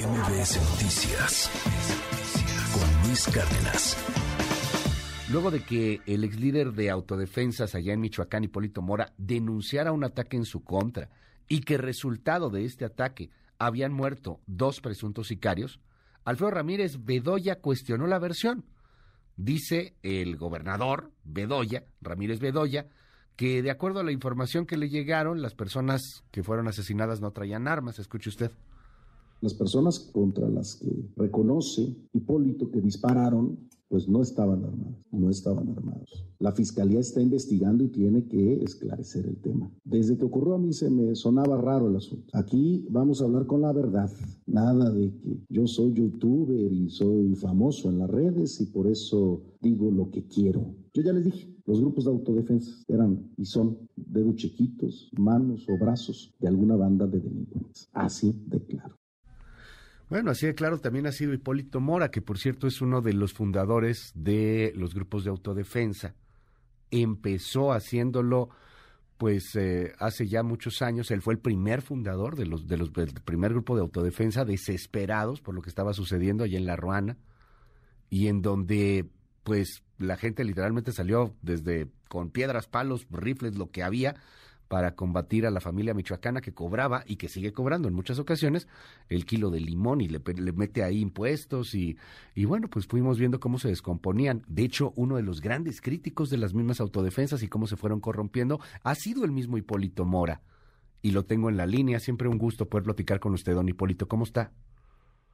MBS Noticias con Luis Cárdenas. Luego de que el ex líder de autodefensas allá en Michoacán, Hipólito Mora, denunciara un ataque en su contra y que resultado de este ataque habían muerto dos presuntos sicarios, Alfredo Ramírez Bedoya cuestionó la versión. Dice el gobernador Bedoya, Ramírez Bedoya, que de acuerdo a la información que le llegaron, las personas que fueron asesinadas no traían armas. Escuche usted. Las personas contra las que reconoce Hipólito que dispararon, pues no estaban armados, no estaban armados. La fiscalía está investigando y tiene que esclarecer el tema. Desde que ocurrió a mí se me sonaba raro el asunto. Aquí vamos a hablar con la verdad. Nada de que yo soy youtuber y soy famoso en las redes y por eso digo lo que quiero. Yo ya les dije, los grupos de autodefensa eran y son dedos chiquitos, manos o brazos de alguna banda de delincuentes. Así de claro. Bueno, así de claro también ha sido Hipólito Mora, que por cierto es uno de los fundadores de los grupos de autodefensa. Empezó haciéndolo, pues eh, hace ya muchos años. Él fue el primer fundador de los, de los del primer grupo de autodefensa, desesperados por lo que estaba sucediendo allá en La Ruana, y en donde, pues, la gente literalmente salió desde con piedras, palos, rifles, lo que había, para combatir a la familia michoacana que cobraba y que sigue cobrando en muchas ocasiones el kilo de limón y le, mete ahí impuestos y, y bueno, pues fuimos viendo cómo se descomponían. De hecho, uno de los grandes críticos de las mismas autodefensas y cómo se fueron corrompiendo ha sido el mismo Hipólito Mora. Y lo tengo en la línea, siempre un gusto poder platicar con usted, don Hipólito. ¿Cómo está?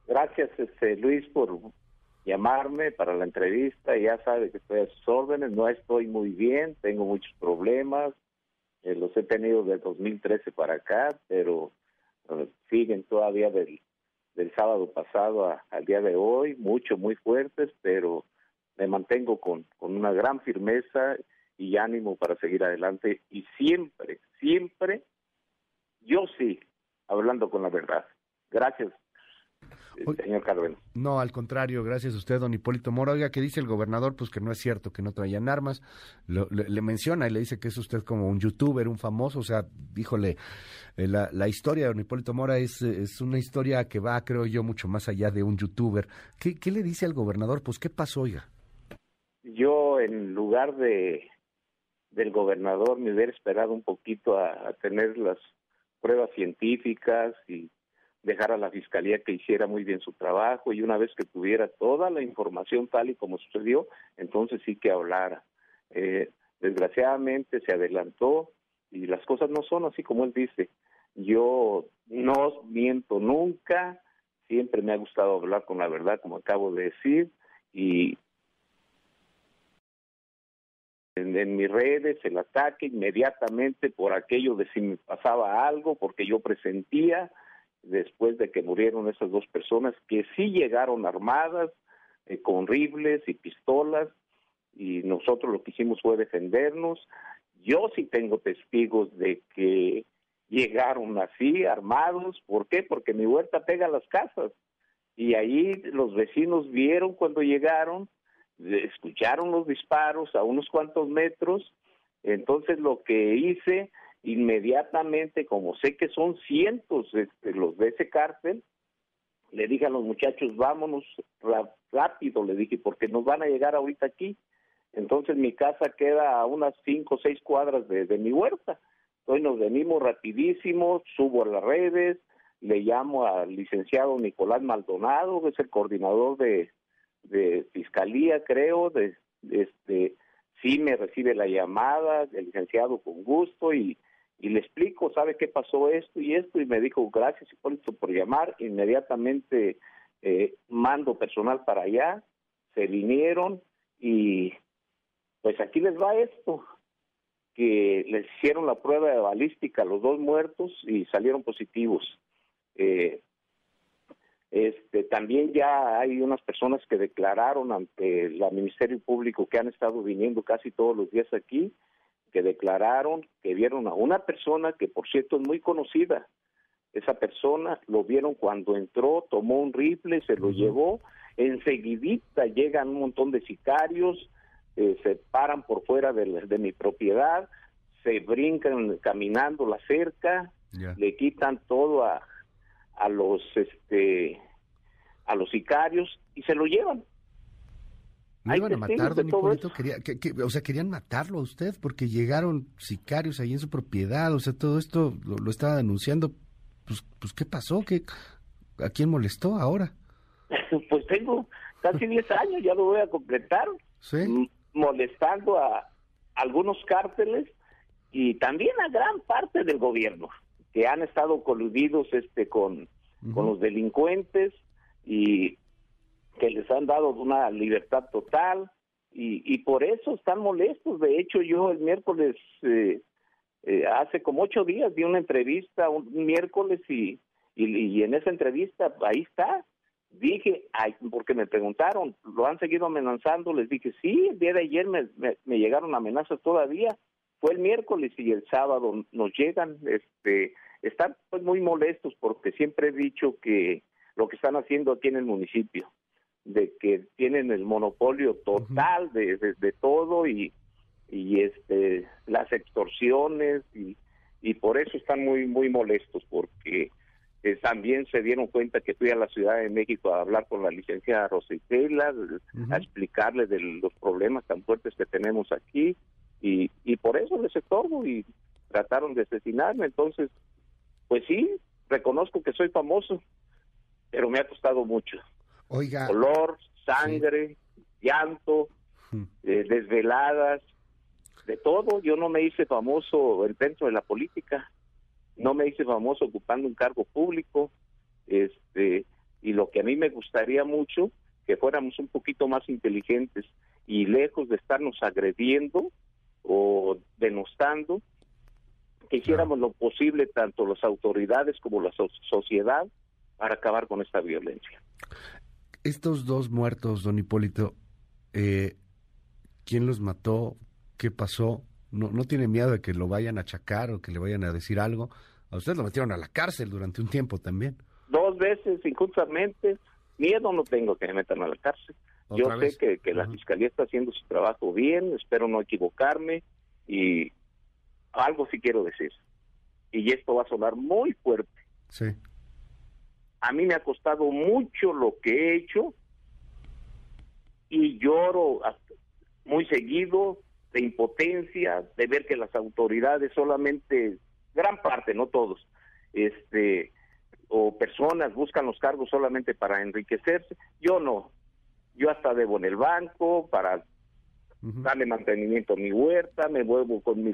Gracias, este, Luis, por llamarme para la entrevista. Ya sabe que estoy a sus órdenes, no estoy muy bien, tengo muchos problemas, eh, los he tenido de 2013 para acá, pero eh, siguen todavía del, del sábado pasado al día de hoy, mucho, muy fuertes, pero me mantengo con, con una gran firmeza y ánimo para seguir adelante y siempre, siempre, yo sí, hablando con la verdad. Gracias señor Carmen. No, al contrario, gracias a usted, don Hipólito Mora. Oiga, que dice el gobernador, pues que no es cierto, que no traían armas. le, menciona y le dice que es usted como un youtuber, un famoso. O sea, díjole, eh, la, la, historia de don Hipólito Mora es, es una historia que va, creo yo, mucho más allá de un youtuber. ¿Qué, qué le dice al gobernador? Pues, ¿qué pasó, oiga? Yo, en lugar de del gobernador, me hubiera esperado un poquito a tener las pruebas científicas y dejar a la fiscalía que hiciera muy bien su trabajo y una vez que tuviera toda la información tal y como sucedió, entonces sí que hablara. Eh, desgraciadamente se adelantó y las cosas no son así como él dice. Yo no miento nunca, siempre me ha gustado hablar con la verdad, como acabo de decir, y en, en, mis redes el ataque inmediatamente por aquello de si me pasaba algo, porque yo presentía, después de que murieron esas dos personas que sí llegaron armadas eh, con rifles y pistolas y nosotros lo que hicimos fue defendernos. Yo sí tengo testigos de que llegaron así armados, ¿por qué? Porque mi huerta pega las casas y ahí los vecinos vieron cuando llegaron, escucharon los disparos a unos cuantos metros, entonces lo que hice inmediatamente, como sé que son cientos este, los de ese cárcel, le dije a los muchachos, vámonos rápido, le dije, porque nos van a llegar ahorita aquí. Entonces mi casa queda a unas cinco o seis cuadras de, mi huerta. Entonces nos venimos rapidísimo, subo a las redes, le llamo al licenciado Nicolás Maldonado, que es el coordinador de, fiscalía, creo, de este sí me recibe la llamada, el licenciado con gusto y y le explico, ¿sabe qué pasó esto y esto? Y me dijo, gracias Hipólito por llamar, inmediatamente eh, mando personal para allá, se vinieron y pues aquí les va esto, que les hicieron la prueba de balística a los dos muertos y salieron positivos. Eh, este, también ya hay unas personas que declararon ante el Ministerio Público que han estado viniendo casi todos los días aquí, que declararon que vieron a una persona que por cierto es muy conocida. Esa persona lo vieron cuando entró, tomó un rifle, se lo llevó, enseguidita llegan un montón de sicarios, eh, se paran por fuera de, de, mi propiedad, se brincan caminando la cerca, le quitan todo a, a los este a los sicarios y se lo llevan. ¿Lo iban a matar, don Hipólito? Quería, o sea, querían matarlo a usted porque llegaron sicarios ahí en su propiedad, o sea, todo esto lo, estaba denunciando. Pues, pues, ¿qué pasó? ¿Qué, ¿A quién molestó ahora? pues tengo casi 10 años, ya lo voy a completar, ¿Sí? molestando a algunos cárteles y también a gran parte del gobierno que han estado coludidos este con, con los delincuentes y que les han dado una libertad total y, y por eso están molestos. De hecho, yo el miércoles, eh, eh, hace como ocho días, di una entrevista un miércoles y, y, en esa entrevista ahí está. Dije, ay, porque me preguntaron, ¿lo han seguido amenazando? Les dije, sí, el día de ayer me, me, llegaron amenazas todavía. Fue el miércoles y el sábado nos llegan, este, están pues muy molestos porque siempre he dicho que lo que están haciendo aquí en el municipio, de que tienen el monopolio total de, de, todo y, y este las extorsiones y, y por eso están muy muy molestos porque eh, también se dieron cuenta que fui a la Ciudad de México a hablar con la licenciada Rositela, a explicarle de los problemas tan fuertes que tenemos aquí y, y por eso les estorbo y trataron de asesinarme. Entonces, pues sí, reconozco que soy famoso, pero me ha costado mucho. Oiga. Dolor, sangre, llanto, eh, desveladas, de todo. Yo no me hice famoso dentro de la política, no me hice famoso ocupando un cargo público, este, y lo que a mí me gustaría mucho que fuéramos un poquito más inteligentes y lejos de estarnos agrediendo o denostando, que hiciéramos lo posible tanto las autoridades como la sociedad para acabar con esta violencia estos dos muertos, don Hipólito, eh, ¿quién los mató? ¿Qué pasó? ¿No, ¿No tiene miedo de que lo vayan a achacar o que le vayan a decir algo? A usted lo metieron a la cárcel durante un tiempo también. Dos veces, injustamente. Miedo no tengo que me metan a la cárcel. Yo sé que, la fiscalía está haciendo su trabajo bien, espero no equivocarme y algo sí quiero decir. Y esto va a sonar muy fuerte. Sí a mí me ha costado mucho lo que he hecho y lloro muy seguido de impotencia, de ver que las autoridades solamente, gran parte, no todos, este, o personas buscan los cargos solamente para enriquecerse. Yo no. Yo hasta debo en el banco para darle mantenimiento a mi huerta, me vuelvo con mi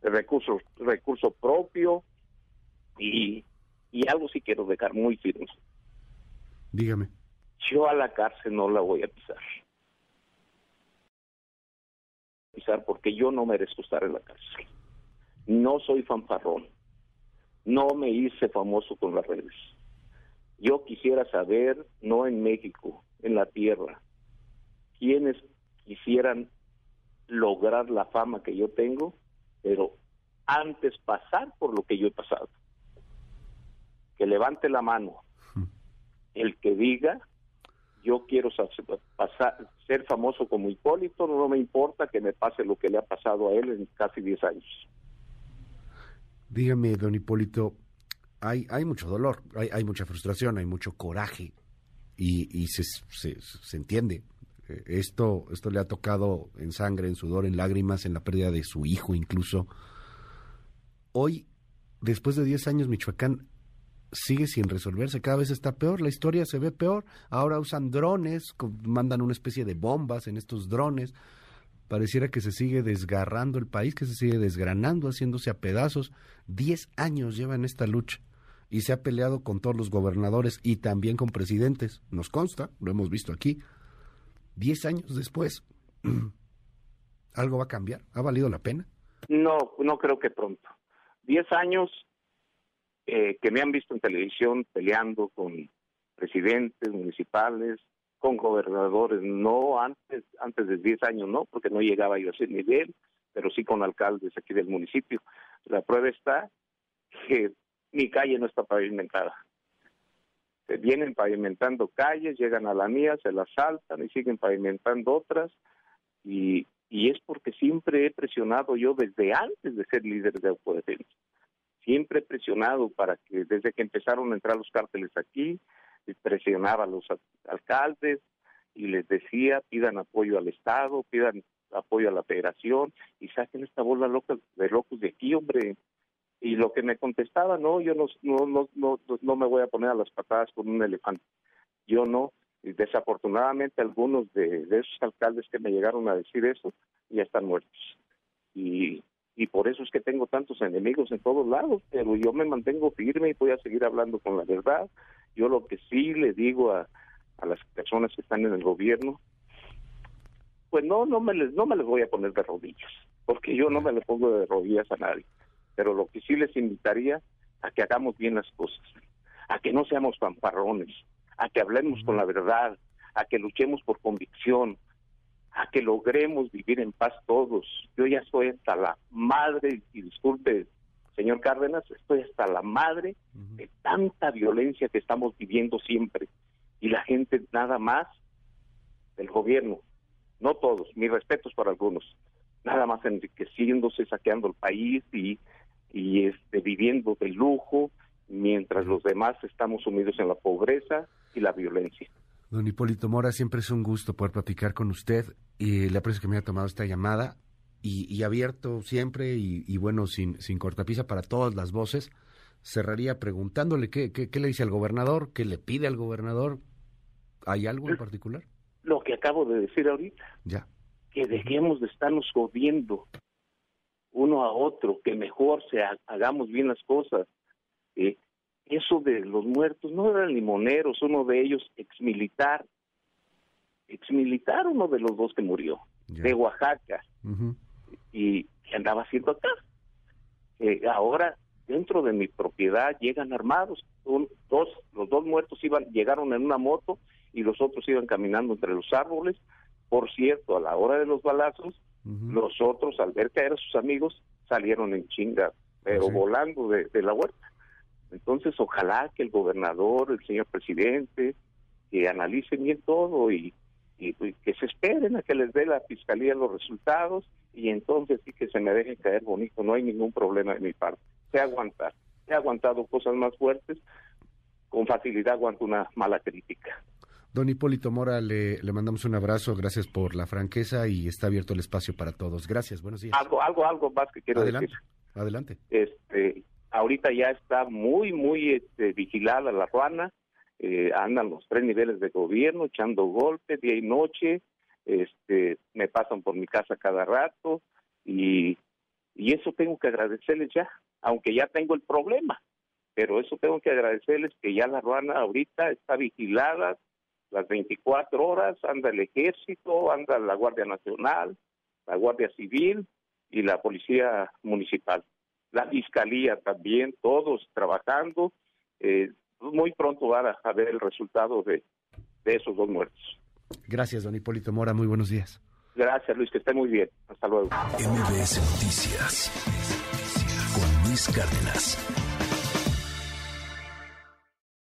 recurso, recurso propio y y algo sí quiero dejar muy firme. Dígame. Yo a la cárcel no la voy a pisar. Pisar porque yo no merezco estar en la cárcel. No soy fanfarrón. No me hice famoso con las redes. Yo quisiera saber, no en México, en la tierra, quienes quisieran lograr la fama que yo tengo, pero antes pasar por lo que yo he pasado que levante la mano el que diga yo quiero pasar, ser famoso como Hipólito, no me importa que me pase lo que le ha pasado a él en casi 10 años. Dígame, don Hipólito, hay, hay mucho dolor, hay, hay mucha frustración, hay mucho coraje y, y se, se, se, entiende. Eh, esto, esto le ha tocado en sangre, en sudor, en lágrimas, en la pérdida de su hijo incluso. Hoy, después de 10 años, Michoacán sigue sin resolverse, cada vez está peor, la historia se ve peor, ahora usan drones, mandan una especie de bombas en estos drones, pareciera que se sigue desgarrando el país, que se sigue desgranando, haciéndose a pedazos, diez años lleva en esta lucha y se ha peleado con todos los gobernadores y también con presidentes, nos consta, lo hemos visto aquí, diez años después, ¿algo va a cambiar? ¿Ha valido la pena? No, no creo que pronto. Diez años eh, que me han visto en televisión peleando con presidentes municipales, con gobernadores, no antes, antes de 10 años, no, porque no llegaba yo a ese nivel, pero sí con alcaldes aquí del municipio. La prueba está que mi calle no está pavimentada. Se vienen pavimentando calles, llegan a la mía, se las saltan y siguen pavimentando otras, y, y es porque siempre he presionado yo desde antes de ser líder de autodefensa siempre presionado para que desde que empezaron a entrar los cárteles aquí, presionaba a los alcaldes y les decía pidan apoyo al Estado, pidan apoyo a la federación y saquen esta bola loca de locos de aquí, hombre. Y lo que me contestaba, no, yo no, no, no, no, no me voy a poner a las patadas con un elefante. Yo no. Y desafortunadamente algunos de esos alcaldes que me llegaron a decir eso ya están muertos. Y, y por eso es que tengo tantos enemigos en todos lados, pero yo me mantengo firme y voy a seguir hablando con la verdad. Yo lo que sí le digo a, a las personas que están en el gobierno pues no, no me les, no me les voy a poner de rodillas, porque yo no me le pongo de rodillas a nadie. Pero lo que sí les invitaría a que hagamos bien las cosas, a que no seamos pamparrones, a que hablemos con la verdad, a que luchemos por convicción, a que logremos vivir en paz todos. Yo ya estoy hasta la madre, y disculpe, señor Cárdenas, estoy hasta la madre de tanta violencia que estamos viviendo siempre. Y la gente nada más del gobierno no todos, mis respetos para algunos, nada más enriqueciéndose, saqueando el país y, y este, viviendo de lujo, mientras los demás estamos sumidos en la pobreza y la violencia. Don Hipólito Mora, siempre es un gusto poder platicar con usted y le aprecio que me haya tomado esta llamada y, abierto siempre y, bueno, sin, sin cortapisa para todas las voces. Cerraría preguntándole qué, qué, qué le dice al gobernador, qué le pide al gobernador. ¿Hay algo en particular? lo que acabo de decir ahorita. Ya. Que dejemos de estarnos jodiendo uno a otro, que mejor se hagamos bien las cosas. Eh, eso de los muertos no eran limoneros, uno de ellos exmilitar, exmilitar uno de los dos que murió, de Oaxaca, y que andaba haciendo acá. Eh, ahora dentro de mi propiedad llegan armados, dos, los dos muertos iban, llegaron en una moto y los otros iban caminando entre los árboles. Por cierto, a la hora de los balazos, los otros, al ver caer a sus amigos, salieron en chinga, pero volando de, la huerta. Entonces, ojalá que el gobernador, el señor presidente, que analicen bien todo y, que se esperen a que les dé la fiscalía los resultados y entonces sí que se me dejen caer bonito, no hay ningún problema de mi parte. Sé aguantar. He aguantado cosas más fuertes, con facilidad aguanto una mala crítica. Don Hipólito Mora, le, mandamos un abrazo, gracias por la franqueza y está abierto el espacio para todos. Gracias, buenos días. Algo, algo, algo más que quiero adelante, decir. Adelante. Este, ahorita ya está muy, muy este, vigilada la ruana, eh, andan los tres niveles de gobierno echando golpes día y noche, este, me pasan por mi casa cada rato y, y eso tengo que agradecerles ya, aunque ya tengo el problema, pero eso tengo que agradecerles que ya la ruana ahorita está vigilada, las 24 horas, anda el ejército, anda la Guardia Nacional, la Guardia Civil y la Policía Municipal. La Fiscalía también, todos trabajando. Eh, muy pronto van a ver el resultado de, de esos dos muertos. Gracias, don Hipólito Mora. Muy buenos días. Gracias, Luis. Que esté muy bien. Hasta luego. MBS Noticias con Luis Cárdenas.